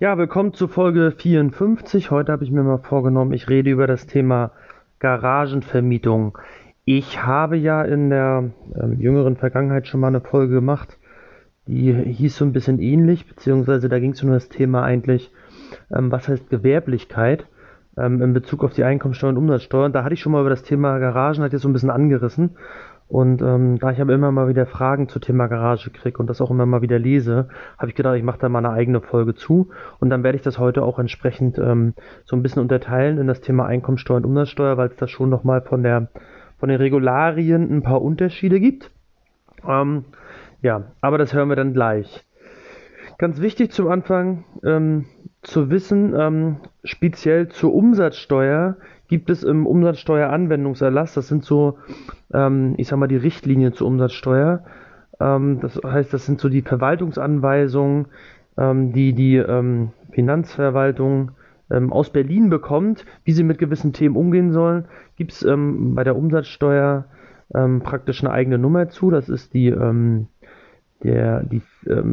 Ja, willkommen zu Folge 54. Heute habe ich mir mal vorgenommen, ich rede über das Thema Garagenvermietung. Ich habe ja in der ähm, jüngeren Vergangenheit schon mal eine Folge gemacht, die hieß so ein bisschen ähnlich, beziehungsweise da ging es um das Thema eigentlich, ähm, was heißt Gewerblichkeit ähm, in Bezug auf die Einkommensteuer und Umsatzsteuer. Und da hatte ich schon mal über das Thema Garagen halt jetzt so ein bisschen angerissen. Und ähm, da ich aber immer mal wieder Fragen zum Thema Garage kriege und das auch immer mal wieder lese, habe ich gedacht, ich mache da mal eine eigene Folge zu. Und dann werde ich das heute auch entsprechend ähm, so ein bisschen unterteilen in das Thema Einkommensteuer und Umsatzsteuer, weil es da schon nochmal von der von den Regularien ein paar Unterschiede gibt. Ähm, ja, aber das hören wir dann gleich. Ganz wichtig zum Anfang ähm, zu wissen, ähm, speziell zur Umsatzsteuer gibt es im Umsatzsteueranwendungserlass, das sind so, ähm, ich sag mal, die Richtlinien zur Umsatzsteuer. Ähm, das heißt, das sind so die Verwaltungsanweisungen, ähm, die die ähm, Finanzverwaltung ähm, aus Berlin bekommt, wie sie mit gewissen Themen umgehen sollen. Gibt es ähm, bei der Umsatzsteuer praktisch eine eigene Nummer zu. Das ist die, der die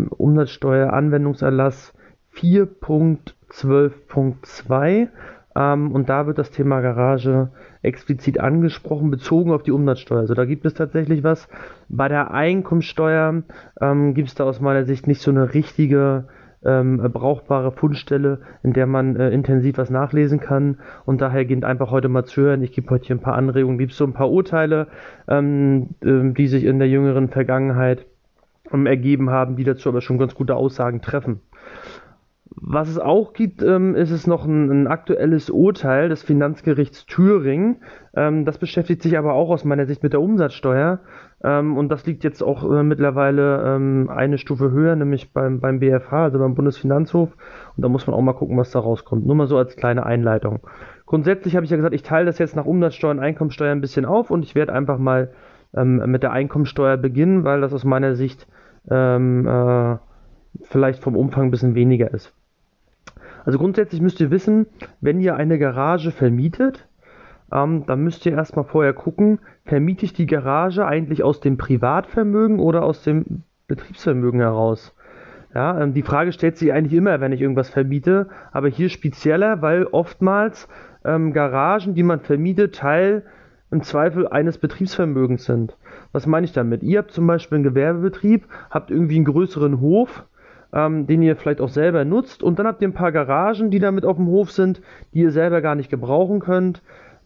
Umsatzsteueranwendungserlass 4.12.2 ähm, und da wird das Thema Garage explizit angesprochen, bezogen auf die Umsatzsteuer. Also da gibt es tatsächlich was. Bei der Einkommensteuer ähm, gibt es da aus meiner Sicht nicht so eine richtige ähm, brauchbare Fundstelle, in der man äh, intensiv was nachlesen kann. Und daher geht einfach heute mal zu hören. Ich gebe heute hier ein paar Anregungen, gibt es so ein paar Urteile, ähm, äh, die sich in der jüngeren Vergangenheit ähm, ergeben haben, die dazu aber schon ganz gute Aussagen treffen. Was es auch gibt, ähm, ist es noch ein, ein, aktuelles Urteil des Finanzgerichts Thüringen. Ähm, das beschäftigt sich aber auch aus meiner Sicht mit der Umsatzsteuer. Ähm, und das liegt jetzt auch äh, mittlerweile ähm, eine Stufe höher, nämlich beim, beim BFH, also beim Bundesfinanzhof. Und da muss man auch mal gucken, was da rauskommt. Nur mal so als kleine Einleitung. Grundsätzlich habe ich ja gesagt, ich teile das jetzt nach Umsatzsteuer und Einkommensteuer ein bisschen auf und ich werde einfach mal ähm, mit der Einkommensteuer beginnen, weil das aus meiner Sicht ähm, äh, vielleicht vom Umfang ein bisschen weniger ist. Also grundsätzlich müsst ihr wissen, wenn ihr eine Garage vermietet, ähm, dann müsst ihr erstmal vorher gucken, vermiete ich die Garage eigentlich aus dem Privatvermögen oder aus dem Betriebsvermögen heraus? Ja, ähm, die Frage stellt sich eigentlich immer, wenn ich irgendwas vermiete, aber hier spezieller, weil oftmals ähm, Garagen, die man vermietet, Teil im Zweifel eines Betriebsvermögens sind. Was meine ich damit? Ihr habt zum Beispiel einen Gewerbebetrieb, habt irgendwie einen größeren Hof, ähm, den ihr vielleicht auch selber nutzt. Und dann habt ihr ein paar Garagen, die damit auf dem Hof sind, die ihr selber gar nicht gebrauchen könnt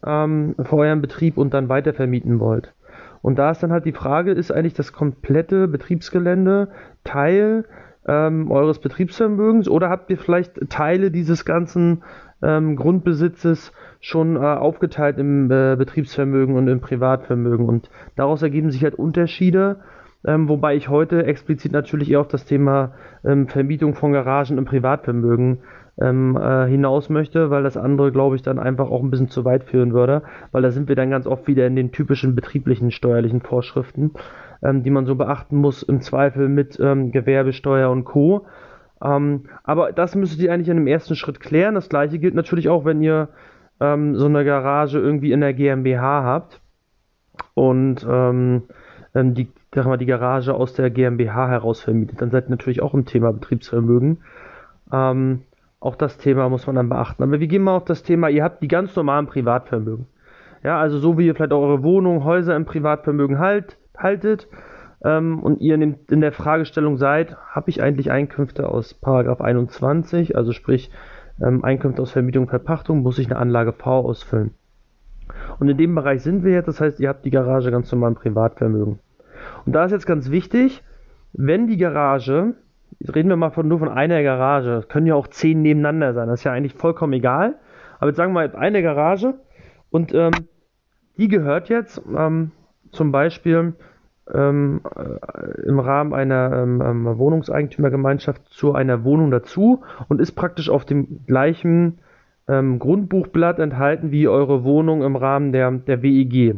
ähm, für euren Betrieb und dann weitervermieten wollt. Und da ist dann halt die Frage, ist eigentlich das komplette Betriebsgelände Teil ähm, eures Betriebsvermögens oder habt ihr vielleicht Teile dieses ganzen ähm, Grundbesitzes schon äh, aufgeteilt im äh, Betriebsvermögen und im Privatvermögen? Und daraus ergeben sich halt Unterschiede ähm, wobei ich heute explizit natürlich eher auf das Thema ähm, Vermietung von Garagen im Privatvermögen ähm, äh, hinaus möchte, weil das andere, glaube ich, dann einfach auch ein bisschen zu weit führen würde, weil da sind wir dann ganz oft wieder in den typischen betrieblichen steuerlichen Vorschriften, ähm, die man so beachten muss, im Zweifel mit ähm, Gewerbesteuer und Co. Ähm, aber das müsstet ihr eigentlich in dem ersten Schritt klären. Das gleiche gilt natürlich auch, wenn ihr so eine Garage irgendwie in der GmbH habt und die sag mal, die Garage aus der GmbH heraus vermietet, dann seid ihr natürlich auch im Thema Betriebsvermögen. Ähm, auch das Thema muss man dann beachten. Aber wir gehen mal auf das Thema, ihr habt die ganz normalen Privatvermögen. Ja, also so wie ihr vielleicht eure Wohnung, Häuser im Privatvermögen halt, haltet ähm, und ihr in, der Fragestellung seid, habe ich eigentlich Einkünfte aus Paragraph 21, also sprich ähm, Einkünfte aus Vermietung und Verpachtung, muss ich eine Anlage V ausfüllen. Und in dem Bereich sind wir jetzt, das heißt, ihr habt die Garage ganz normal im Privatvermögen. Und da ist jetzt ganz wichtig, wenn die Garage, jetzt reden wir mal von, nur von einer Garage, können ja auch zehn nebeneinander sein, das ist ja eigentlich vollkommen egal. Aber jetzt sagen wir mal eine Garage und ähm, die gehört jetzt ähm, zum Beispiel ähm, äh, im Rahmen einer ähm, ähm, Wohnungseigentümergemeinschaft zu einer Wohnung dazu und ist praktisch auf dem gleichen ähm, Grundbuchblatt enthalten wie eure Wohnung im Rahmen der, der WEG.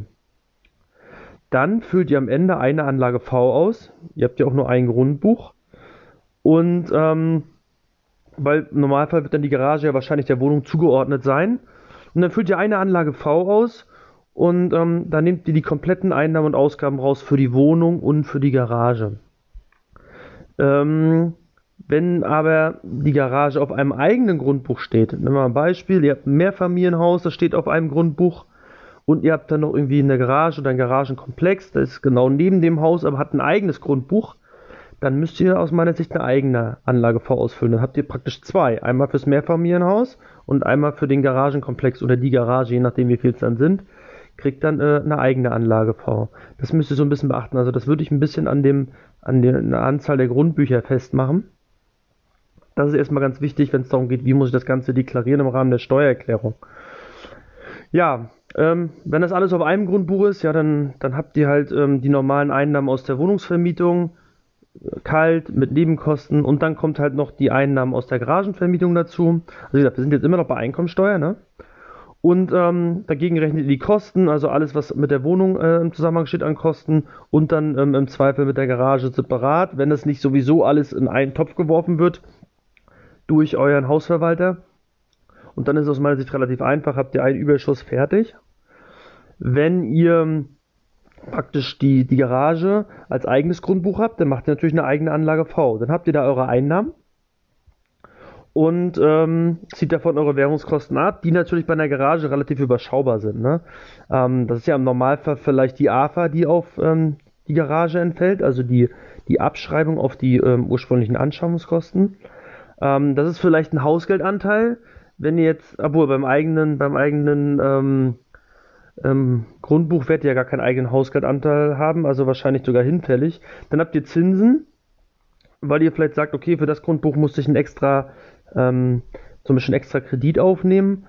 Dann füllt ihr am Ende eine Anlage V aus. Ihr habt ja auch nur ein Grundbuch. Und ähm, weil im Normalfall wird dann die Garage ja wahrscheinlich der Wohnung zugeordnet sein. Und dann füllt ihr eine Anlage V aus und ähm, dann nehmt ihr die kompletten Einnahmen und Ausgaben raus für die Wohnung und für die Garage. Ähm, Wenn aber die Garage auf einem eigenen Grundbuch steht, nehmen wir mal ein Beispiel, ihr habt ein Mehrfamilienhaus, das steht auf einem Grundbuch und ihr habt dann noch irgendwie eine Garage oder einen Garagenkomplex, das ist genau neben dem Haus, aber hat ein eigenes Grundbuch, dann müsst ihr aus meiner Sicht eine eigene Anlagefonds ausfüllen. Dann habt ihr praktisch zwei. Einmal fürs Mehrfamilienhaus und einmal für den Garagenkomplex oder die Garage, je nachdem wie viel es dann sind, kriegt dann äh, eine eigene Anlagefonds. Das müsst ihr so ein bisschen beachten. Also das würde ich ein bisschen an dem, an der Anzahl der Grundbücher festmachen. Das ist erstmal ganz wichtig, wenn es darum geht, wie muss ich das Ganze deklarieren im Rahmen der Steuererklärung. Ja, ähm, wenn das alles auf einem Grundbuch ist, ja, dann, dann habt ihr halt ähm, die normalen Einnahmen aus der Wohnungsvermietung, kalt mit Nebenkosten und dann kommt halt noch die Einnahmen aus der Garagenvermietung dazu. Also wie gesagt, wir sind jetzt immer noch bei Einkommensteuer, ne? Und ähm, dagegen rechnet ihr die Kosten, also alles, was mit der Wohnung äh, im Zusammenhang steht an Kosten und dann ähm, im Zweifel mit der Garage separat, wenn es nicht sowieso alles in einen Topf geworfen wird durch euren Hausverwalter. Und dann ist es aus meiner Sicht relativ einfach, habt ihr einen Überschuss fertig. Wenn ihr praktisch die, die Garage als eigenes Grundbuch habt, dann macht ihr natürlich eine eigene Anlage V. Dann habt ihr da eure Einnahmen und ähm, zieht davon eure Währungskosten ab, die natürlich bei einer Garage relativ überschaubar sind. Ne? Ähm, das ist ja im Normalfall vielleicht die AFA, die auf ähm, die Garage entfällt, also die, die Abschreibung auf die ähm, ursprünglichen Anschaffungskosten. Ähm, das ist vielleicht ein Hausgeldanteil, wenn ihr jetzt, obwohl beim eigenen, beim eigenen ähm, ähm, Grundbuch werdet ihr ja gar keinen eigenen Hausgeldanteil haben, also wahrscheinlich sogar hinfällig. Dann habt ihr Zinsen, weil ihr vielleicht sagt, okay, für das Grundbuch musste ich einen extra, ähm, zum Beispiel einen extra Kredit aufnehmen.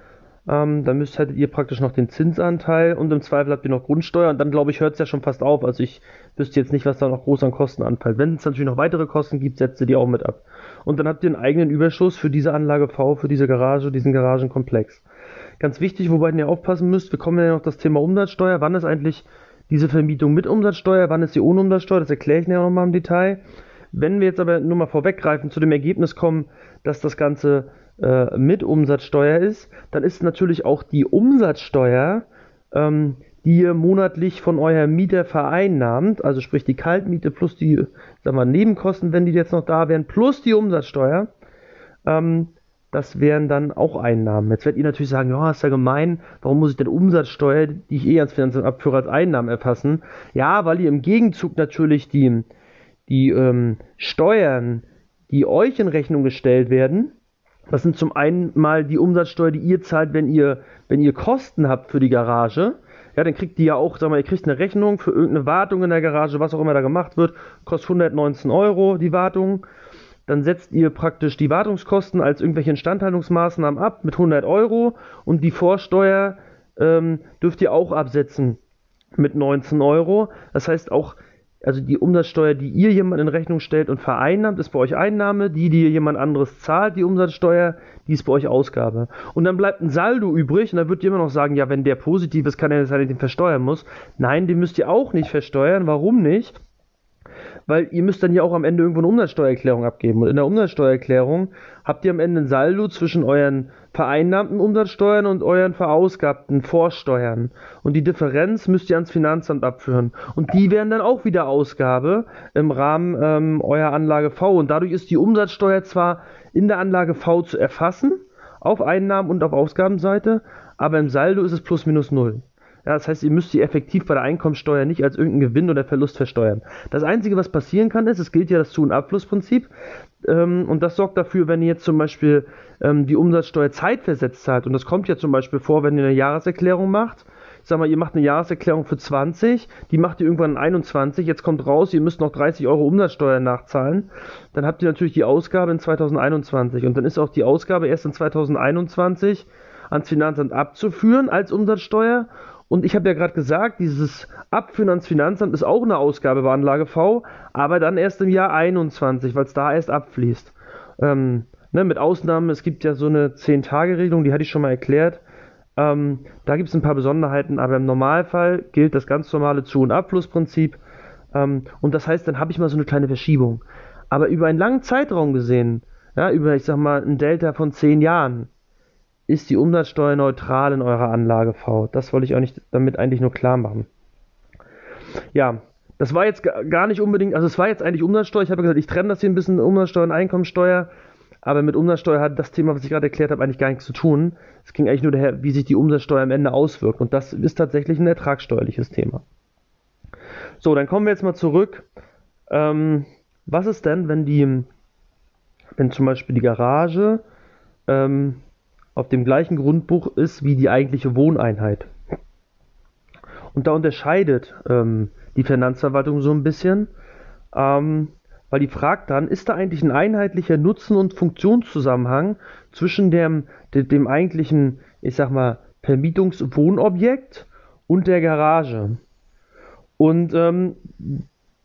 Ähm, dann müsst hättet ihr praktisch noch den Zinsanteil und im Zweifel habt ihr noch Grundsteuer und dann glaube ich hört es ja schon fast auf. Also ich wüsste jetzt nicht, was da noch groß an Kosten anfällt. Wenn es natürlich noch weitere Kosten gibt, setzt ihr die auch mit ab. Und dann habt ihr einen eigenen Überschuss für diese Anlage V, für diese Garage, diesen Garagenkomplex. Ganz wichtig, wobei ihr aufpassen müsst, wir kommen ja noch das Thema Umsatzsteuer. Wann ist eigentlich diese Vermietung mit Umsatzsteuer, wann ist sie ohne Umsatzsteuer? Das erkläre ich ja nochmal im Detail. Wenn wir jetzt aber nur mal vorweggreifen, zu dem Ergebnis kommen, dass das Ganze äh, mit Umsatzsteuer ist, dann ist natürlich auch die Umsatzsteuer, ähm, die ihr monatlich von eurem Mieter vereinnahmt, also sprich die Kaltmiete plus die sag mal, Nebenkosten, wenn die jetzt noch da wären, plus die Umsatzsteuer, ähm, das wären dann auch Einnahmen. Jetzt werdet ihr natürlich sagen, ja, ist ja gemein, warum muss ich denn Umsatzsteuer, die ich eh ans Finanzamt abführe, als Einnahmen erfassen? Ja, weil ihr im Gegenzug natürlich die, die ähm, Steuern, die euch in Rechnung gestellt werden, das sind zum einen mal die Umsatzsteuer, die ihr zahlt, wenn ihr, wenn ihr Kosten habt für die Garage. Ja, dann kriegt ihr ja auch, sag mal, ihr kriegt eine Rechnung für irgendeine Wartung in der Garage, was auch immer da gemacht wird, kostet 119 Euro die Wartung dann setzt ihr praktisch die Wartungskosten als irgendwelche Instandhaltungsmaßnahmen ab mit 100 Euro und die Vorsteuer ähm, dürft ihr auch absetzen mit 19 Euro. Das heißt auch, also die Umsatzsteuer, die ihr jemand in Rechnung stellt und vereinnahmt, ist bei euch Einnahme, die, die jemand anderes zahlt, die Umsatzsteuer, die ist bei euch Ausgabe. Und dann bleibt ein Saldo übrig und dann wird ihr immer noch sagen, ja, wenn der positiv ist, kann er sein, dass ich den versteuern muss. Nein, den müsst ihr auch nicht versteuern. Warum nicht? Weil ihr müsst dann ja auch am Ende irgendwo eine Umsatzsteuererklärung abgeben. Und in der Umsatzsteuererklärung habt ihr am Ende ein Saldo zwischen euren vereinnahmten Umsatzsteuern und euren verausgabten Vorsteuern. Und die Differenz müsst ihr ans Finanzamt abführen. Und die wären dann auch wieder Ausgabe im Rahmen ähm, eurer Anlage V. Und dadurch ist die Umsatzsteuer zwar in der Anlage V zu erfassen, auf Einnahmen- und auf Ausgabenseite, aber im Saldo ist es plus minus null. Ja, das heißt, ihr müsst sie effektiv bei der Einkommensteuer nicht als irgendeinen Gewinn oder Verlust versteuern. Das Einzige, was passieren kann, ist, es gilt ja das Zu- und Abflussprinzip. Ähm, und das sorgt dafür, wenn ihr jetzt zum Beispiel ähm, die Umsatzsteuer zeitversetzt zahlt. Und das kommt ja zum Beispiel vor, wenn ihr eine Jahreserklärung macht. Ich sag mal, ihr macht eine Jahreserklärung für 20, die macht ihr irgendwann in 21, jetzt kommt raus, ihr müsst noch 30 Euro Umsatzsteuer nachzahlen. Dann habt ihr natürlich die Ausgabe in 2021. Und dann ist auch die Ausgabe erst in 2021 ans Finanzamt abzuführen als Umsatzsteuer und ich habe ja gerade gesagt, dieses Abführen ans Finanzamt ist auch eine Ausgabe bei Anlage V, aber dann erst im Jahr 21, weil es da erst abfließt. Ähm, ne, mit Ausnahmen, es gibt ja so eine 10-Tage-Regelung, die hatte ich schon mal erklärt. Ähm, da gibt es ein paar Besonderheiten, aber im Normalfall gilt das ganz normale Zu- und Abflussprinzip. Ähm, und das heißt, dann habe ich mal so eine kleine Verschiebung. Aber über einen langen Zeitraum gesehen, ja, über, ich sag mal, ein Delta von 10 Jahren, ist die Umsatzsteuer neutral in eurer Anlage V. Das wollte ich auch nicht damit eigentlich nur klar machen. Ja, das war jetzt gar nicht unbedingt, also es war jetzt eigentlich Umsatzsteuer. Ich habe gesagt, ich trenne das hier ein bisschen Umsatzsteuer und Einkommensteuer. Aber mit Umsatzsteuer hat das Thema, was ich gerade erklärt habe, eigentlich gar nichts zu tun. Es ging eigentlich nur daher, wie sich die Umsatzsteuer am Ende auswirkt. Und das ist tatsächlich ein ertragssteuerliches Thema. So, dann kommen wir jetzt mal zurück. Ähm, was ist denn, wenn die, wenn zum Beispiel die Garage ähm, auf dem gleichen Grundbuch ist wie die eigentliche Wohneinheit? Und da unterscheidet ähm, die Finanzverwaltung so ein bisschen, ähm, weil die fragt dann, ist da eigentlich ein einheitlicher Nutzen- und Funktionszusammenhang zwischen dem, dem, dem eigentlichen, ich sag mal, Vermietungswohnobjekt und der Garage? Und ähm,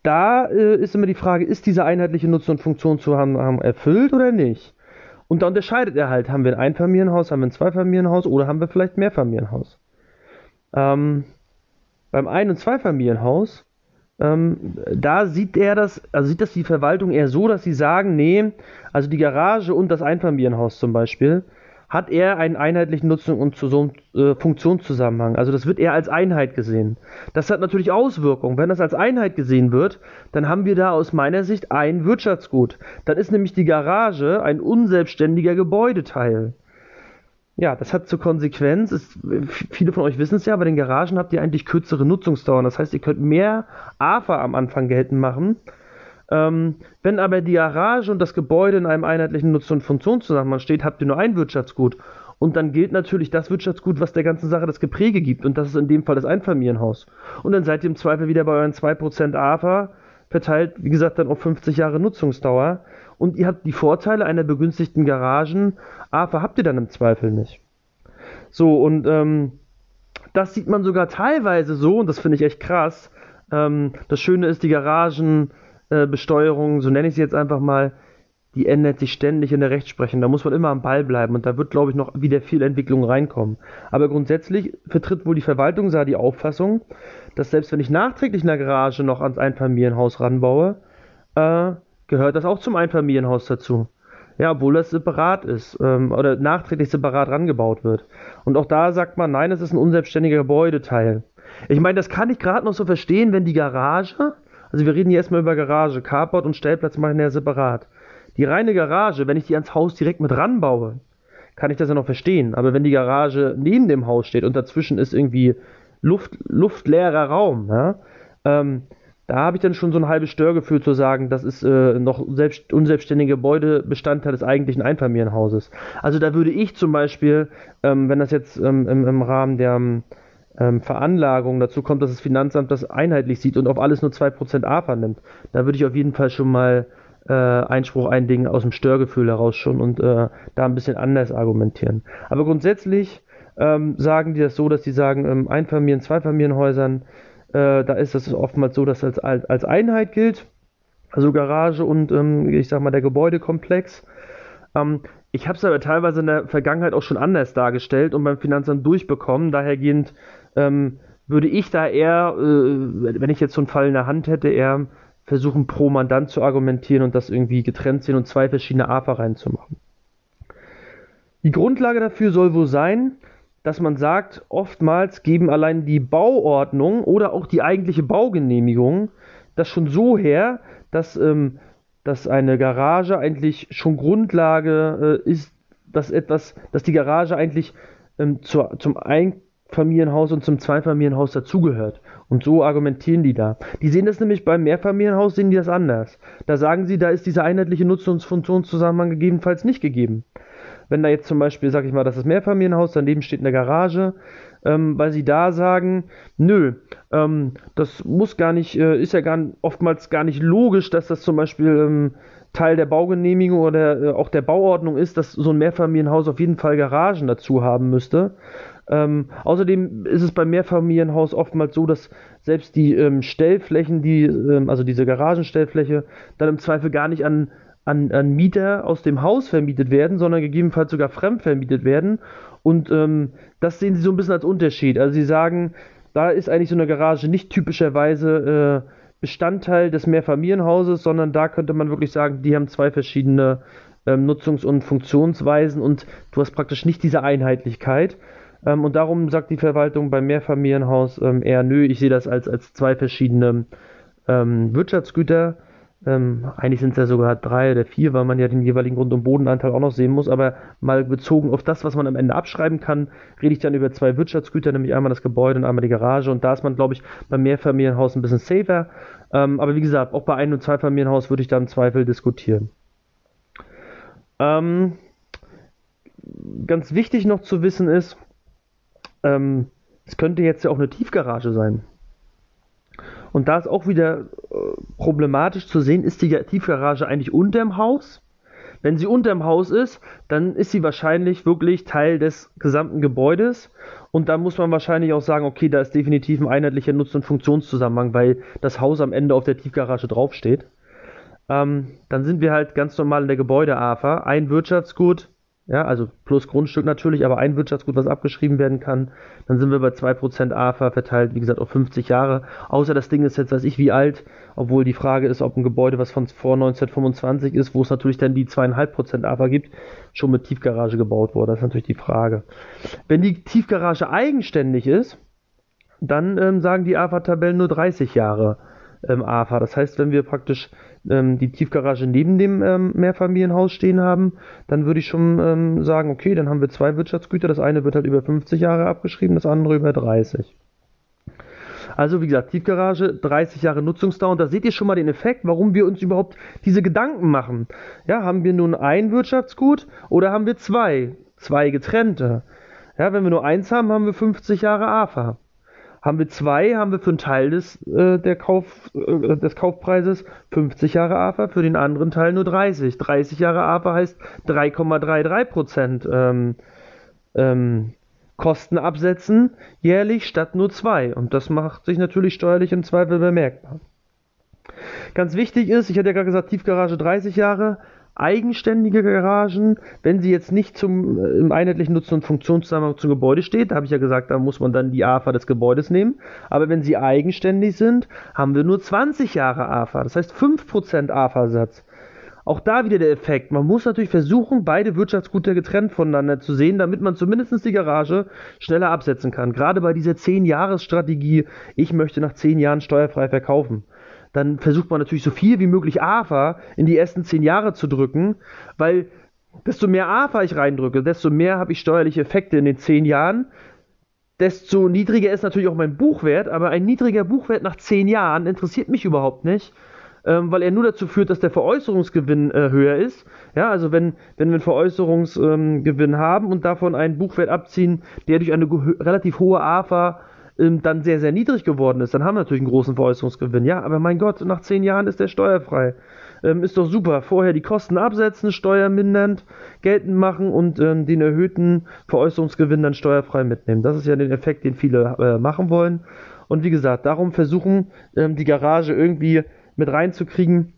da äh, ist immer die Frage, ist dieser einheitliche Nutzen- und Funktionszusammenhang erfüllt oder nicht? Und da unterscheidet er halt, haben wir ein Einfamilienhaus, haben wir ein Zweifamilienhaus oder haben wir vielleicht ein Mehrfamilienhaus? Ähm, beim Ein- und Zweifamilienhaus, ähm, da sieht er das, also sieht das die Verwaltung eher so, dass sie sagen, nee, also die Garage und das Einfamilienhaus zum Beispiel, hat er einen einheitlichen Nutzung und so äh, Funktionszusammenhang. Also das wird eher als Einheit gesehen. Das hat natürlich Auswirkungen. Wenn das als Einheit gesehen wird, dann haben wir da aus meiner Sicht ein Wirtschaftsgut. Dann ist nämlich die Garage ein unselbstständiger Gebäudeteil. Ja, das hat zur Konsequenz, ist, viele von euch wissen es ja, bei den Garagen habt ihr eigentlich kürzere Nutzungsdauern. Das heißt, ihr könnt mehr AFA am Anfang geltend machen. Ähm, wenn aber die Garage und das Gebäude in einem einheitlichen Nutzen- und Funktionszusammenhang steht, habt ihr nur ein Wirtschaftsgut. Und dann gilt natürlich das Wirtschaftsgut, was der ganzen Sache das Gepräge gibt. Und das ist in dem Fall das Einfamilienhaus. Und dann seid ihr im Zweifel wieder bei euren 2% AFA, verteilt, wie gesagt, dann auf 50 Jahre Nutzungsdauer und ihr habt die Vorteile einer begünstigten Garagen, AFA habt ihr dann im Zweifel nicht. So, und ähm, das sieht man sogar teilweise so, und das finde ich echt krass. Ähm, das Schöne ist, die Garagenbesteuerung, äh, so nenne ich sie jetzt einfach mal, die ändert sich ständig in der Rechtsprechung. Da muss man immer am Ball bleiben und da wird, glaube ich, noch wieder viel Entwicklung reinkommen. Aber grundsätzlich vertritt wohl die Verwaltung sah die Auffassung, dass selbst wenn ich nachträglich eine Garage noch ans Einfamilienhaus ranbaue, äh, gehört das auch zum Einfamilienhaus dazu. Ja, obwohl das separat ist ähm, oder nachträglich separat rangebaut wird. Und auch da sagt man, nein, es ist ein unselbstständiger Gebäudeteil. Ich meine, das kann ich gerade noch so verstehen, wenn die Garage, also wir reden hier erstmal über Garage, Carport und Stellplatz machen ja separat. Die reine Garage, wenn ich die ans Haus direkt mit ranbaue, kann ich das ja noch verstehen. Aber wenn die Garage neben dem Haus steht und dazwischen ist irgendwie Luft, luftleerer Raum, ja, ähm, da habe ich dann schon so ein halbes Störgefühl zu sagen, das ist äh, noch selbst, unselbstständiger Gebäudebestandteil des eigentlichen Einfamilienhauses. Also da würde ich zum Beispiel, ähm, wenn das jetzt ähm, im, im, Rahmen der ähm, Veranlagung dazu kommt, dass das Finanzamt das einheitlich sieht und auf alles nur 2% AFA nimmt, da würde ich auf jeden Fall schon mal äh, Einspruch einlegen aus dem Störgefühl heraus schon und äh, da ein bisschen anders argumentieren. Aber grundsätzlich ähm, sagen die das so, dass die sagen, ähm, Einfamilien-, Zweifamilienhäusern, äh, da ist es oftmals so, dass es als, als Einheit gilt. Also Garage und ähm, ich sag mal der Gebäudekomplex. Ähm, ich habe es aber teilweise in der Vergangenheit auch schon anders dargestellt und beim Finanzamt durchbekommen. Dahergehend ähm, würde ich da eher, äh, wenn ich jetzt so einen Fall in der Hand hätte, eher versuchen, pro Mandant zu argumentieren und das irgendwie getrennt sehen und zwei verschiedene AFA reinzumachen. Die Grundlage dafür soll wohl sein, dass man sagt, oftmals geben allein die Bauordnung oder auch die eigentliche Baugenehmigung das schon so her, dass, ähm, dass eine Garage eigentlich schon Grundlage äh, ist, dass etwas, dass die Garage eigentlich ähm, zur, zum Einfamilienhaus und zum Zweifamilienhaus dazugehört. Und so argumentieren die da. Die sehen das nämlich beim Mehrfamilienhaus, sehen die das anders. Da sagen sie, da ist dieser einheitliche Nutzungsfunktionszusammenhang gegebenenfalls nicht gegeben. Wenn da jetzt zum Beispiel, sag ich mal, das ist Mehrfamilienhaus, daneben steht eine Garage, ähm, weil sie da sagen, nö, ähm, das muss gar nicht, äh, ist ja gar, oftmals gar nicht logisch, dass das zum Beispiel ähm, Teil der Baugenehmigung oder äh, auch der Bauordnung ist, dass so ein Mehrfamilienhaus auf jeden Fall Garagen dazu haben müsste. Ähm, außerdem ist es beim Mehrfamilienhaus oftmals so, dass selbst die ähm, Stellflächen, die, ähm, also diese Garagenstellfläche, dann im Zweifel gar nicht an an, an Mieter aus dem Haus vermietet werden, sondern gegebenenfalls sogar fremd vermietet werden. Und ähm, das sehen sie so ein bisschen als Unterschied. Also sie sagen, da ist eigentlich so eine Garage nicht typischerweise äh, Bestandteil des Mehrfamilienhauses, sondern da könnte man wirklich sagen, die haben zwei verschiedene ähm, Nutzungs- und Funktionsweisen und du hast praktisch nicht diese Einheitlichkeit. Ähm, und darum sagt die Verwaltung beim Mehrfamilienhaus ähm, eher, nö, ich sehe das als, als zwei verschiedene ähm, Wirtschaftsgüter. Ähm, eigentlich sind es ja sogar drei oder vier, weil man ja den jeweiligen Grund- und Bodenanteil auch noch sehen muss. Aber mal bezogen auf das, was man am Ende abschreiben kann, rede ich dann über zwei Wirtschaftsgüter, nämlich einmal das Gebäude und einmal die Garage. Und da ist man, glaube ich, beim Mehrfamilienhaus ein bisschen safer. Ähm, aber wie gesagt, auch bei Ein- und Zweifamilienhaus würde ich da im Zweifel diskutieren. Ähm, ganz wichtig noch zu wissen ist, ähm, es könnte jetzt ja auch eine Tiefgarage sein. Und da ist auch wieder äh, problematisch zu sehen, ist die Tiefgarage eigentlich unter dem Haus? Wenn sie unter dem Haus ist, dann ist sie wahrscheinlich wirklich Teil des gesamten Gebäudes. Und da muss man wahrscheinlich auch sagen, okay, da ist definitiv ein einheitlicher Nutzen- und Funktionszusammenhang, weil das Haus am Ende auf der Tiefgarage draufsteht. Ähm, dann sind wir halt ganz normal in der Gebäude-AFA. Ein Wirtschaftsgut, ja, also plus Grundstück natürlich, aber ein Wirtschaftsgut, was abgeschrieben werden kann, dann sind wir bei 2% AFA verteilt, wie gesagt, auf 50 Jahre. Außer das Ding ist jetzt, weiß ich, wie alt, obwohl die Frage ist, ob ein Gebäude, was von vor 1925 ist, wo es natürlich dann die 2,5% AFA gibt, schon mit Tiefgarage gebaut wurde. Das ist natürlich die Frage. Wenn die Tiefgarage eigenständig ist, dann ähm, sagen die AFA-Tabellen nur 30 Jahre ähm, AFA. Das heißt, wenn wir praktisch ähm, die Tiefgarage neben dem ähm, Mehrfamilienhaus stehen haben, dann würde ich schon ähm, sagen, okay, dann haben wir zwei Wirtschaftsgüter. Das eine wird halt über 50 Jahre abgeschrieben, das andere über 30. Also wie gesagt, Tiefgarage, 30 Jahre Nutzungsdauer. Und da seht ihr schon mal den Effekt, warum wir uns überhaupt diese Gedanken machen. Ja, haben wir nun ein Wirtschaftsgut oder haben wir zwei? Zwei getrennte. Ja, wenn wir nur eins haben, haben wir 50 Jahre AFA. Haben wir zwei, haben wir für einen Teil des, äh, der Kauf, äh, des Kaufpreises 50 Jahre AFA, für den anderen Teil nur 30. 30 Jahre AFA heißt 3,33 Prozent ähm, ähm, Kosten absetzen jährlich statt nur zwei. Und das macht sich natürlich steuerlich im Zweifel bemerkbar. Ganz wichtig ist, ich hatte ja gerade gesagt, Tiefgarage 30 Jahre, eigenständige Garagen, wenn sie jetzt nicht zum, äh, im einheitlichen Nutzen- und Funktionszusammenhang zum Gebäude steht, da habe ich ja gesagt, da muss man dann die AFA des Gebäudes nehmen, aber wenn sie eigenständig sind, haben wir nur 20 Jahre AFA, das heißt 5% AFA-Satz. Auch da wieder der Effekt. Man muss natürlich versuchen, beide Wirtschaftsgüter getrennt voneinander zu sehen, damit man zumindest die Garage schneller absetzen kann. Gerade bei dieser 10-Jahres-Strategie, ich möchte nach 10 Jahren steuerfrei verkaufen dann versucht man natürlich so viel wie möglich AFA in die ersten zehn Jahre zu drücken, weil desto mehr AFA ich reindrücke, desto mehr habe ich steuerliche Effekte in den zehn Jahren, desto niedriger ist natürlich auch mein Buchwert, aber ein niedriger Buchwert nach zehn Jahren interessiert mich überhaupt nicht, ähm, weil er nur dazu führt, dass der Veräußerungsgewinn äh, höher ist. Ja, also wenn, wenn wir einen Veräußerungsgewinn ähm, haben und davon einen Buchwert abziehen, der durch eine relativ hohe AFA ähm, dann sehr, sehr niedrig geworden ist, dann haben wir natürlich einen großen Veräußerungsgewinn. Ja, aber mein Gott, nach zehn Jahren ist der steuerfrei. Ähm, ist doch super. Vorher die Kosten absetzen, steuermindernd geltend machen und ähm, den erhöhten Veräußerungsgewinn dann steuerfrei mitnehmen. Das ist ja der Effekt, den viele äh, machen wollen. Und wie gesagt, darum versuchen, ähm, die Garage irgendwie mit reinzukriegen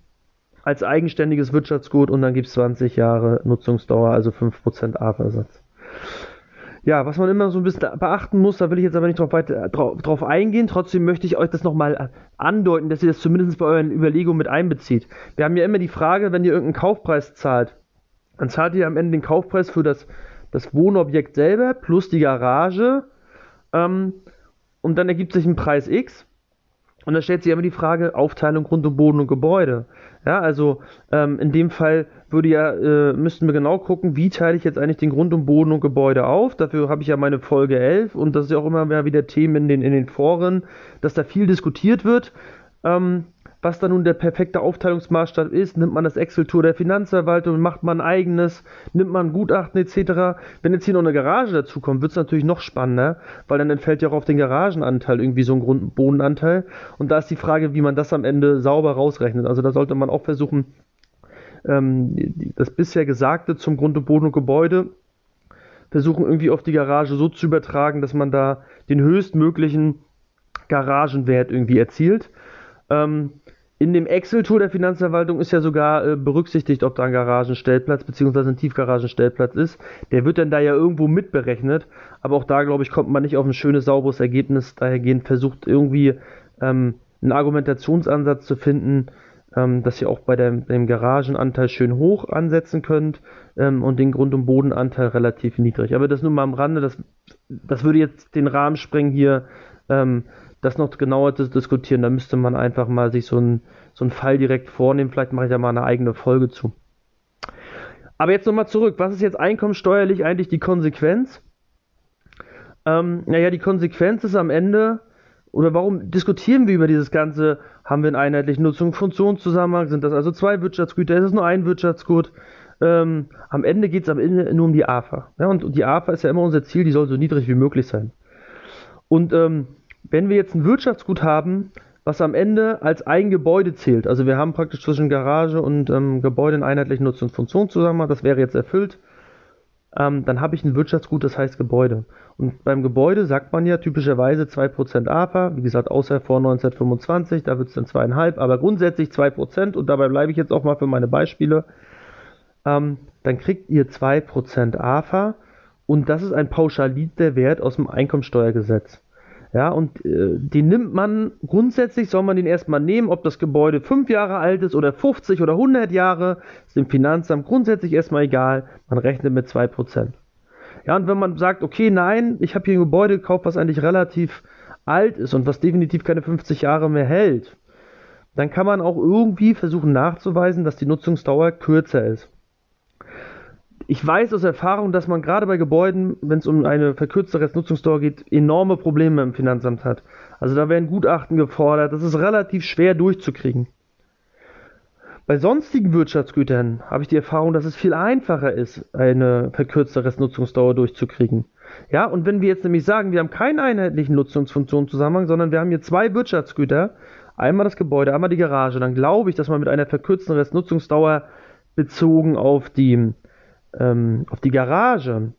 als eigenständiges Wirtschaftsgut und dann gibt es 20 Jahre Nutzungsdauer, also 5% AFA-Satz. Ja, was man immer so ein bisschen beachten muss, da will ich jetzt aber nicht drauf, weiter, drauf, drauf eingehen. Trotzdem möchte ich euch das nochmal andeuten, dass ihr das zumindest bei euren Überlegungen mit einbezieht. Wir haben ja immer die Frage, wenn ihr irgendeinen Kaufpreis zahlt, dann zahlt ihr am Ende den Kaufpreis für das, das Wohnobjekt selber plus die Garage ähm, und dann ergibt sich ein Preis X. Und da stellt sich immer die Frage, Aufteilung Grund und Boden und Gebäude. Ja, also ähm, in dem Fall würde ja, äh, müssten wir genau gucken, wie teile ich jetzt eigentlich den Grund und Boden und Gebäude auf. Dafür habe ich ja meine Folge 11 und das ist ja auch immer wieder Themen in den, in den Foren, dass da viel diskutiert wird. Ähm, was da nun der perfekte Aufteilungsmaßstab ist. Nimmt man das Excel-Tour der Finanzverwaltung, macht man ein eigenes, nimmt man Gutachten etc. Wenn jetzt hier noch eine Garage dazu kommt, wird es natürlich noch spannender, weil dann entfällt ja auch auf den Garagenanteil irgendwie so ein Grundbodenanteil. Und da ist die Frage, wie man das am Ende sauber rausrechnet. Also da sollte man auch versuchen, ähm, das bisher Gesagte zum Grund und Boden und Gebäude versuchen irgendwie auf die Garage so zu übertragen, dass man da den höchstmöglichen Garagenwert irgendwie erzielt. Ähm, in dem Excel-Tool der Finanzverwaltung ist ja sogar äh, berücksichtigt, ob da ein Garagenstellplatz bzw. ein Tiefgaragenstellplatz ist. Der wird dann da ja irgendwo mitberechnet, aber auch da, glaube ich, kommt man nicht auf ein schönes, sauberes Ergebnis. Dahergehend versucht irgendwie ähm, einen Argumentationsansatz zu finden, ähm, dass ihr auch bei dem, dem, Garagenanteil schön hoch ansetzen könnt ähm, und den Grund- und Bodenanteil relativ niedrig. Aber das nur mal am Rande, das, das würde jetzt den Rahmen sprengen hier ähm, das noch genauer zu diskutieren, da müsste man einfach mal sich so einen so Fall direkt vornehmen. Vielleicht mache ich da mal eine eigene Folge zu. Aber jetzt nochmal zurück. Was ist jetzt einkommenssteuerlich eigentlich die Konsequenz? Ähm, naja, die Konsequenz ist am Ende, oder warum diskutieren wir über dieses Ganze? Haben wir einen einheitlichen Nutzung Funktionszusammenhang? Sind das also zwei Wirtschaftsgüter? Ist es nur ein Wirtschaftsgut? Ähm, am Ende geht es am Ende nur um die AFA. Ja, und die AFA ist ja immer unser Ziel, die soll so niedrig wie möglich sein. Und ähm, wenn wir jetzt ein Wirtschaftsgut haben, was am Ende als ein Gebäude zählt, also wir haben praktisch zwischen Garage und ähm, Gebäude einen einheitlichen Nutzung Funktionszusammenhang, das wäre jetzt erfüllt, ähm, dann habe ich ein Wirtschaftsgut, das heißt Gebäude. Und beim Gebäude sagt man ja typischerweise 2% AFA, wie gesagt, außer vor 1925, da wird es dann 2,5, aber grundsätzlich 2% und dabei bleibe ich jetzt auch mal für meine Beispiele. Ähm, dann kriegt ihr 2% AFA und das ist ein pauschaliter Wert aus dem Einkommensteuergesetz. Ja, und äh, den nimmt man, grundsätzlich soll man den erstmal nehmen, ob das Gebäude 5 Jahre alt ist oder 50 oder 100 Jahre, ist dem Finanzamt grundsätzlich erstmal egal, man rechnet mit 2%. Ja, und wenn man sagt, okay, nein, ich habe hier ein Gebäude gekauft, was eigentlich relativ alt ist und was definitiv keine 50 Jahre mehr hält, dann kann man auch irgendwie versuchen nachzuweisen, dass die Nutzungsdauer kürzer ist ich weiß aus Erfahrung, dass man gerade bei Gebäuden, wenn es um eine verkürzte Restnutzungsdauer geht, enorme Probleme im Finanzamt hat. Also da werden Gutachten gefordert, das ist relativ schwer durchzukriegen. Bei sonstigen Wirtschaftsgütern habe ich die Erfahrung, dass es viel einfacher ist, eine verkürzte Restnutzungsdauer durchzukriegen. Ja, und wenn wir jetzt nämlich sagen, wir haben keinen einheitlichen Nutzungsfunktionszusammenhang, sondern wir haben hier zwei Wirtschaftsgüter, einmal das Gebäude, einmal die Garage, dann glaube ich, dass man mit einer verkürzten Restnutzungsdauer bezogen auf die ähm, auf die Garage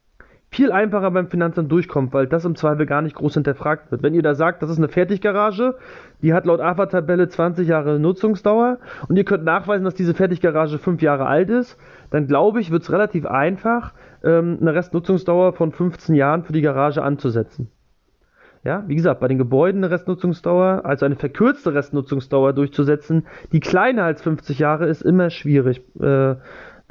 viel einfacher beim Finanzamt durchkommt, weil das im Zweifel gar nicht groß hinterfragt wird. Wenn ihr da sagt, das ist eine Fertiggarage, die hat laut AFA-Tabelle 20 Jahre Nutzungsdauer und ihr könnt nachweisen, dass diese Fertiggarage 5 Jahre alt ist, dann glaube ich, wird es relativ einfach, ähm, eine Restnutzungsdauer von 15 Jahren für die Garage anzusetzen. Ja, wie gesagt, bei den Gebäuden eine Restnutzungsdauer, also eine verkürzte Restnutzungsdauer durchzusetzen, die kleiner als 50 Jahre ist, immer schwierig. Äh,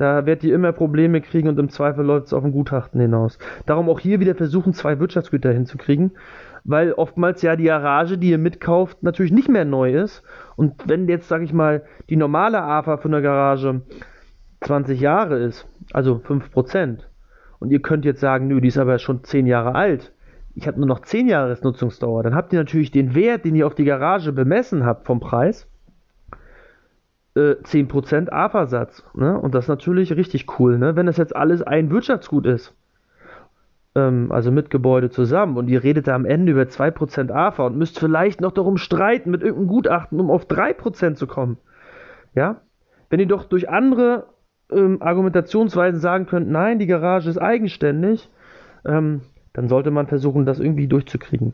da werdet ihr immer Probleme kriegen und im Zweifel läuft es auf ein Gutachten hinaus. Darum auch hier wieder versuchen, zwei Wirtschaftsgüter hinzukriegen, weil oftmals ja die Garage, die ihr mitkauft, natürlich nicht mehr neu ist. Und wenn jetzt, sag ich mal, die normale AFA für eine Garage 20 Jahre ist, also 5%, und ihr könnt jetzt sagen, nö, die ist aber schon 10 Jahre alt, ich habe nur noch 10 Jahre Nutzungsdauer, dann habt ihr natürlich den Wert, den ihr auf die Garage bemessen habt vom Preis, äh, 10% AFA-Satz. Ne? Und das ist natürlich richtig cool, ne? wenn das jetzt alles ein Wirtschaftsgut ist. Ähm, also mit Gebäude zusammen. Und ihr redet da am Ende über 2% AFA und müsst vielleicht noch darum streiten mit irgendeinem Gutachten, um auf 3% zu kommen. Ja? Wenn ihr doch durch andere ähm, Argumentationsweisen sagen könnt, nein, die Garage ist eigenständig, ähm, dann sollte man versuchen, das irgendwie durchzukriegen.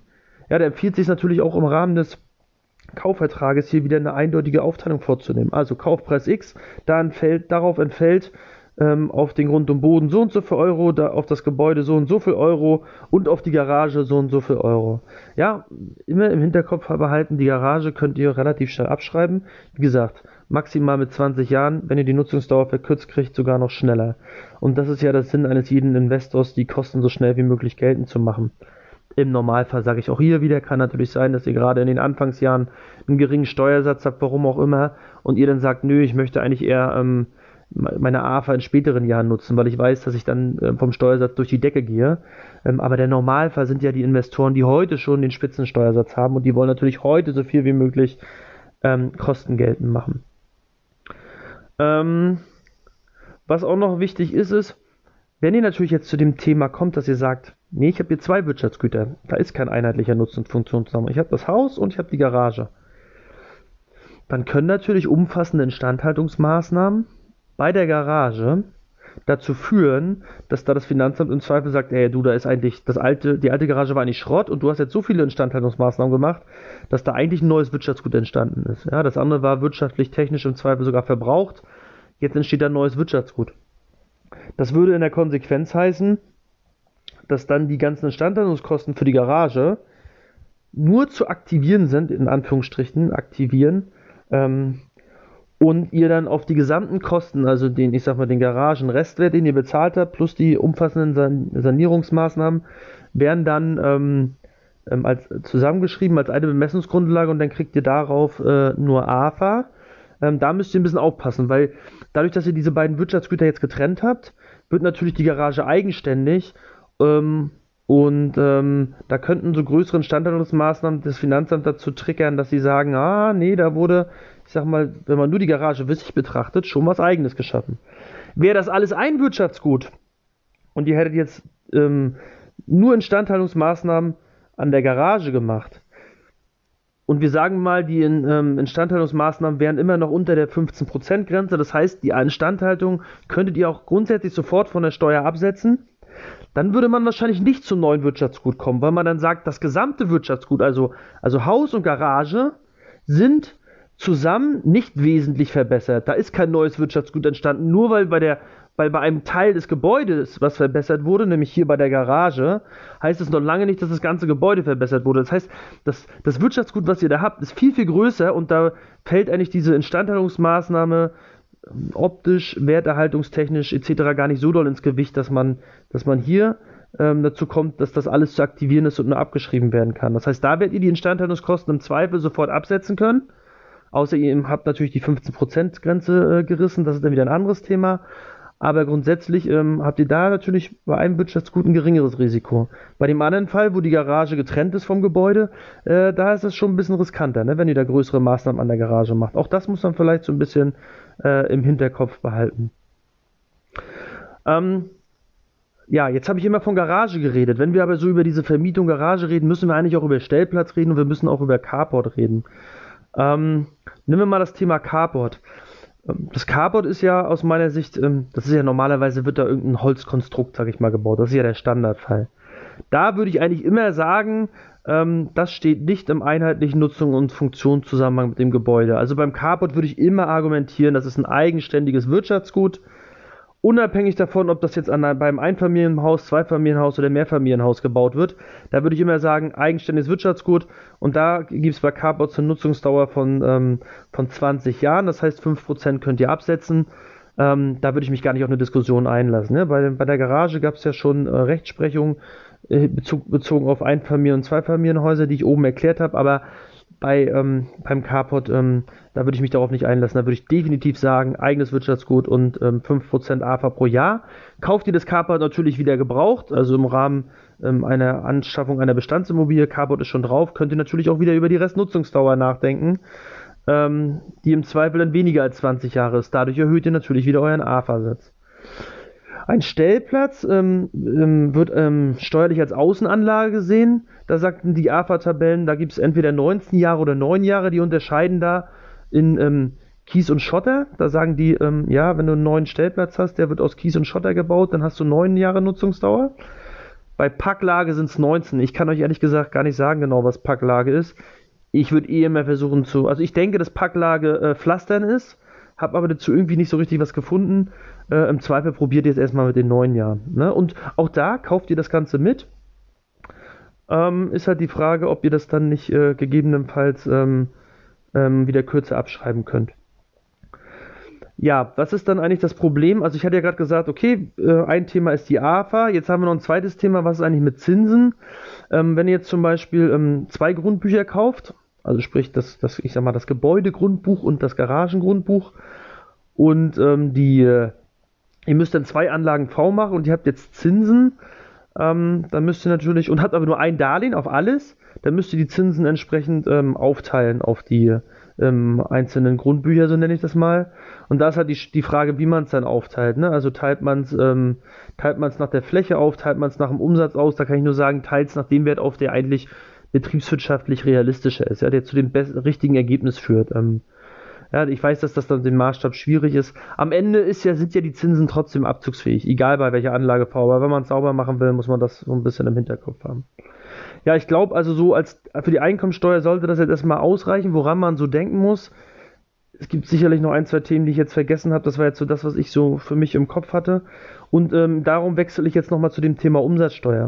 Ja, da empfiehlt sich natürlich auch im Rahmen des Kaufvertrages hier wieder eine eindeutige Aufteilung vorzunehmen. Also Kaufpreis X, entfällt, darauf entfällt ähm, auf den Grund und Boden so und so viel Euro, da auf das Gebäude so und so viel Euro und auf die Garage so und so viel Euro. Ja, immer im Hinterkopf behalten, die Garage könnt ihr relativ schnell abschreiben. Wie gesagt, maximal mit 20 Jahren, wenn ihr die Nutzungsdauer verkürzt kriegt, sogar noch schneller. Und das ist ja der Sinn eines jeden Investors, die Kosten so schnell wie möglich geltend zu machen. Im Normalfall sage ich auch hier wieder, kann natürlich sein, dass ihr gerade in den Anfangsjahren einen geringen Steuersatz habt, warum auch immer, und ihr dann sagt, nö, ich möchte eigentlich eher ähm, meine AFA in späteren Jahren nutzen, weil ich weiß, dass ich dann äh, vom Steuersatz durch die Decke gehe. Ähm, aber der Normalfall sind ja die Investoren, die heute schon den Spitzensteuersatz haben und die wollen natürlich heute so viel wie möglich ähm, Kosten geltend machen. Ähm, was auch noch wichtig ist, ist, wenn ihr natürlich jetzt zu dem Thema kommt, dass ihr sagt, nee, ich habe hier zwei Wirtschaftsgüter, da ist kein einheitlicher Nutzen und Funktionszusammenhang. Ich habe das Haus und ich habe die Garage. Dann können natürlich umfassende Instandhaltungsmaßnahmen bei der Garage dazu führen, dass da das Finanzamt im Zweifel sagt, ey, du, da ist eigentlich das alte, die alte Garage war eigentlich Schrott und du hast jetzt so viele Instandhaltungsmaßnahmen gemacht, dass da eigentlich ein neues Wirtschaftsgut entstanden ist. Ja, das andere war wirtschaftlich, technisch im Zweifel sogar verbraucht. Jetzt entsteht da ein neues Wirtschaftsgut. Das würde in der Konsequenz heißen, dass dann die ganzen Instandhaltungskosten für die Garage nur zu aktivieren sind, in Anführungsstrichen, aktivieren, ähm, und ihr dann auf die gesamten Kosten, also den, ich sag mal, den Garagenrestwert, den ihr bezahlt habt, plus die umfassenden San Sanierungsmaßnahmen, werden dann ähm, ähm, als zusammengeschrieben als eine Bemessungsgrundlage und dann kriegt ihr darauf äh, nur AFA. Ähm, da müsst ihr ein bisschen aufpassen, weil dadurch, dass ihr diese beiden Wirtschaftsgüter jetzt getrennt habt, wird natürlich die Garage eigenständig ähm, und ähm, da könnten so größere Instandhaltungsmaßnahmen des Finanzamts dazu triggern, dass sie sagen, ah, nee, da wurde, ich sag mal, wenn man nur die Garage wissig betrachtet, schon was eigenes geschaffen. Wäre das alles ein Wirtschaftsgut und ihr hättet jetzt ähm, nur Instandhaltungsmaßnahmen an der Garage gemacht, und wir sagen mal, die ähm, Instandhaltungsmaßnahmen wären immer noch unter der 15%-Grenze. Das heißt, die Instandhaltung könntet ihr auch grundsätzlich sofort von der Steuer absetzen. Dann würde man wahrscheinlich nicht zum neuen Wirtschaftsgut kommen, weil man dann sagt, das gesamte Wirtschaftsgut, also, also Haus und Garage, sind zusammen nicht wesentlich verbessert. Da ist kein neues Wirtschaftsgut entstanden, nur weil bei der weil bei einem Teil des Gebäudes was verbessert wurde, nämlich hier bei der Garage, heißt es noch lange nicht, dass das ganze Gebäude verbessert wurde. Das heißt, das, das Wirtschaftsgut, was ihr da habt, ist viel, viel größer und da fällt eigentlich diese Instandhaltungsmaßnahme ähm, optisch, werterhaltungstechnisch etc. gar nicht so doll ins Gewicht, dass man, dass man hier ähm, dazu kommt, dass das alles zu aktivieren ist und nur abgeschrieben werden kann. Das heißt, da werdet ihr die Instandhaltungskosten im Zweifel sofort absetzen können. Außer ihr habt natürlich die 15%-Grenze äh, gerissen, das ist dann wieder ein anderes Thema. Aber grundsätzlich ähm, habt ihr da natürlich bei einem Wirtschaftsgut ein geringeres Risiko. Bei dem anderen Fall, wo die Garage getrennt ist vom Gebäude, äh, da ist es schon ein bisschen riskanter, ne, wenn ihr da größere Maßnahmen an der Garage macht. Auch das muss man vielleicht so ein bisschen äh, im Hinterkopf behalten. Ähm, ja, jetzt habe ich immer von Garage geredet. Wenn wir aber so über diese Vermietung Garage reden, müssen wir eigentlich auch über Stellplatz reden und wir müssen auch über Carport reden. Ähm, nehmen wir mal das Thema Carport. Ähm, das Carport ist ja aus meiner Sicht, ähm, das ist ja normalerweise wird da irgendein Holzkonstrukt, sag ich mal, gebaut. Das ist ja der Standardfall. Da würde ich eigentlich immer sagen, ähm, das steht nicht im einheitlichen Nutzung und Funktionszusammenhang mit dem Gebäude. Also beim Carport würde ich immer argumentieren, das ist ein eigenständiges Wirtschaftsgut unabhängig davon, ob das jetzt an, beim Einfamilienhaus, Zweifamilienhaus oder Mehrfamilienhaus gebaut wird, da würde ich immer sagen, eigenständiges Wirtschaftsgut und da gibt es bei Carports eine Nutzungsdauer von, ähm, von 20 Jahren, das heißt 5% könnt ihr absetzen. Ähm, da würde ich mich gar nicht auf eine Diskussion einlassen. Ne? Bei, bei der Garage gab es ja schon äh, Rechtsprechung äh, Bezug, bezogen auf Einfamilien- und Zweifamilienhäuser, die ich oben erklärt habe, aber bei, ähm, beim Carport, ähm, da würde ich mich darauf nicht einlassen. Da würde ich definitiv sagen, eigenes Wirtschaftsgut und ähm, 5% AFA pro Jahr. Kauft ihr das Carport natürlich wieder gebraucht, also im Rahmen ähm, einer Anschaffung einer Bestandsimmobilie, Carport ist schon drauf, könnt ihr natürlich auch wieder über die Restnutzungsdauer nachdenken, ähm, die im Zweifel dann weniger als 20 Jahre ist. Dadurch erhöht ihr natürlich wieder euren AFA-Satz. Ein Stellplatz ähm, ähm, wird ähm, steuerlich als Außenanlage gesehen. Da sagten die AFA-Tabellen, da gibt es entweder 19 Jahre oder 9 Jahre, die unterscheiden da in ähm, Kies und Schotter. Da sagen die, ähm, ja, wenn du einen neuen Stellplatz hast, der wird aus Kies und Schotter gebaut, dann hast du 9 Jahre Nutzungsdauer. Bei Packlage sind es 19. Ich kann euch ehrlich gesagt gar nicht sagen genau, was Packlage ist. Ich würde eh immer versuchen zu, also ich denke, dass Packlage äh, Pflastern ist, habe aber dazu irgendwie nicht so richtig was gefunden. Äh, Im Zweifel probiert ihr es erstmal mit den neuen Jahren. Ne? Und auch da kauft ihr das Ganze mit. Ähm, ist halt die Frage, ob ihr das dann nicht äh, gegebenenfalls ähm, ähm, wieder kürzer abschreiben könnt. Ja, was ist dann eigentlich das Problem? Also ich hatte ja gerade gesagt, okay, äh, ein Thema ist die AFA, jetzt haben wir noch ein zweites Thema, was ist eigentlich mit Zinsen? Ähm, wenn ihr jetzt zum Beispiel ähm, zwei Grundbücher kauft, also sprich das, das, ich sag mal, das Gebäudegrundbuch und das Garagengrundbuch und ähm, die äh, Ihr müsst dann zwei Anlagen V machen und ihr habt jetzt Zinsen. Ähm, dann müsst ihr natürlich, und habt aber nur ein Darlehen auf alles, dann müsst ihr die Zinsen entsprechend ähm, aufteilen auf die ähm, einzelnen Grundbücher, so nenne ich das mal. Und da ist halt die, die Frage, wie man es dann aufteilt. Ne? Also teilt man es ähm, teilt nach der Fläche auf, teilt man es nach dem Umsatz aus. Da kann ich nur sagen, teilt es nach dem Wert auf, der eigentlich betriebswirtschaftlich realistischer ist, ja, der zu dem richtigen Ergebnis führt. Ähm, ja, ich weiß, dass das dann den Maßstab schwierig ist. Am Ende ist ja, sind ja die Zinsen trotzdem abzugsfähig, egal bei welcher Anlageform. Aber wenn man es sauber machen will, muss man das so ein bisschen im Hinterkopf haben. Ja, ich glaube also so als für die Einkommensteuer sollte das jetzt erstmal ausreichen, woran man so denken muss. Es gibt sicherlich noch ein, zwei Themen, die ich jetzt vergessen habe. Das war jetzt so das, was ich so für mich im Kopf hatte. Und ähm, darum wechsle ich jetzt nochmal zu dem Thema Umsatzsteuer.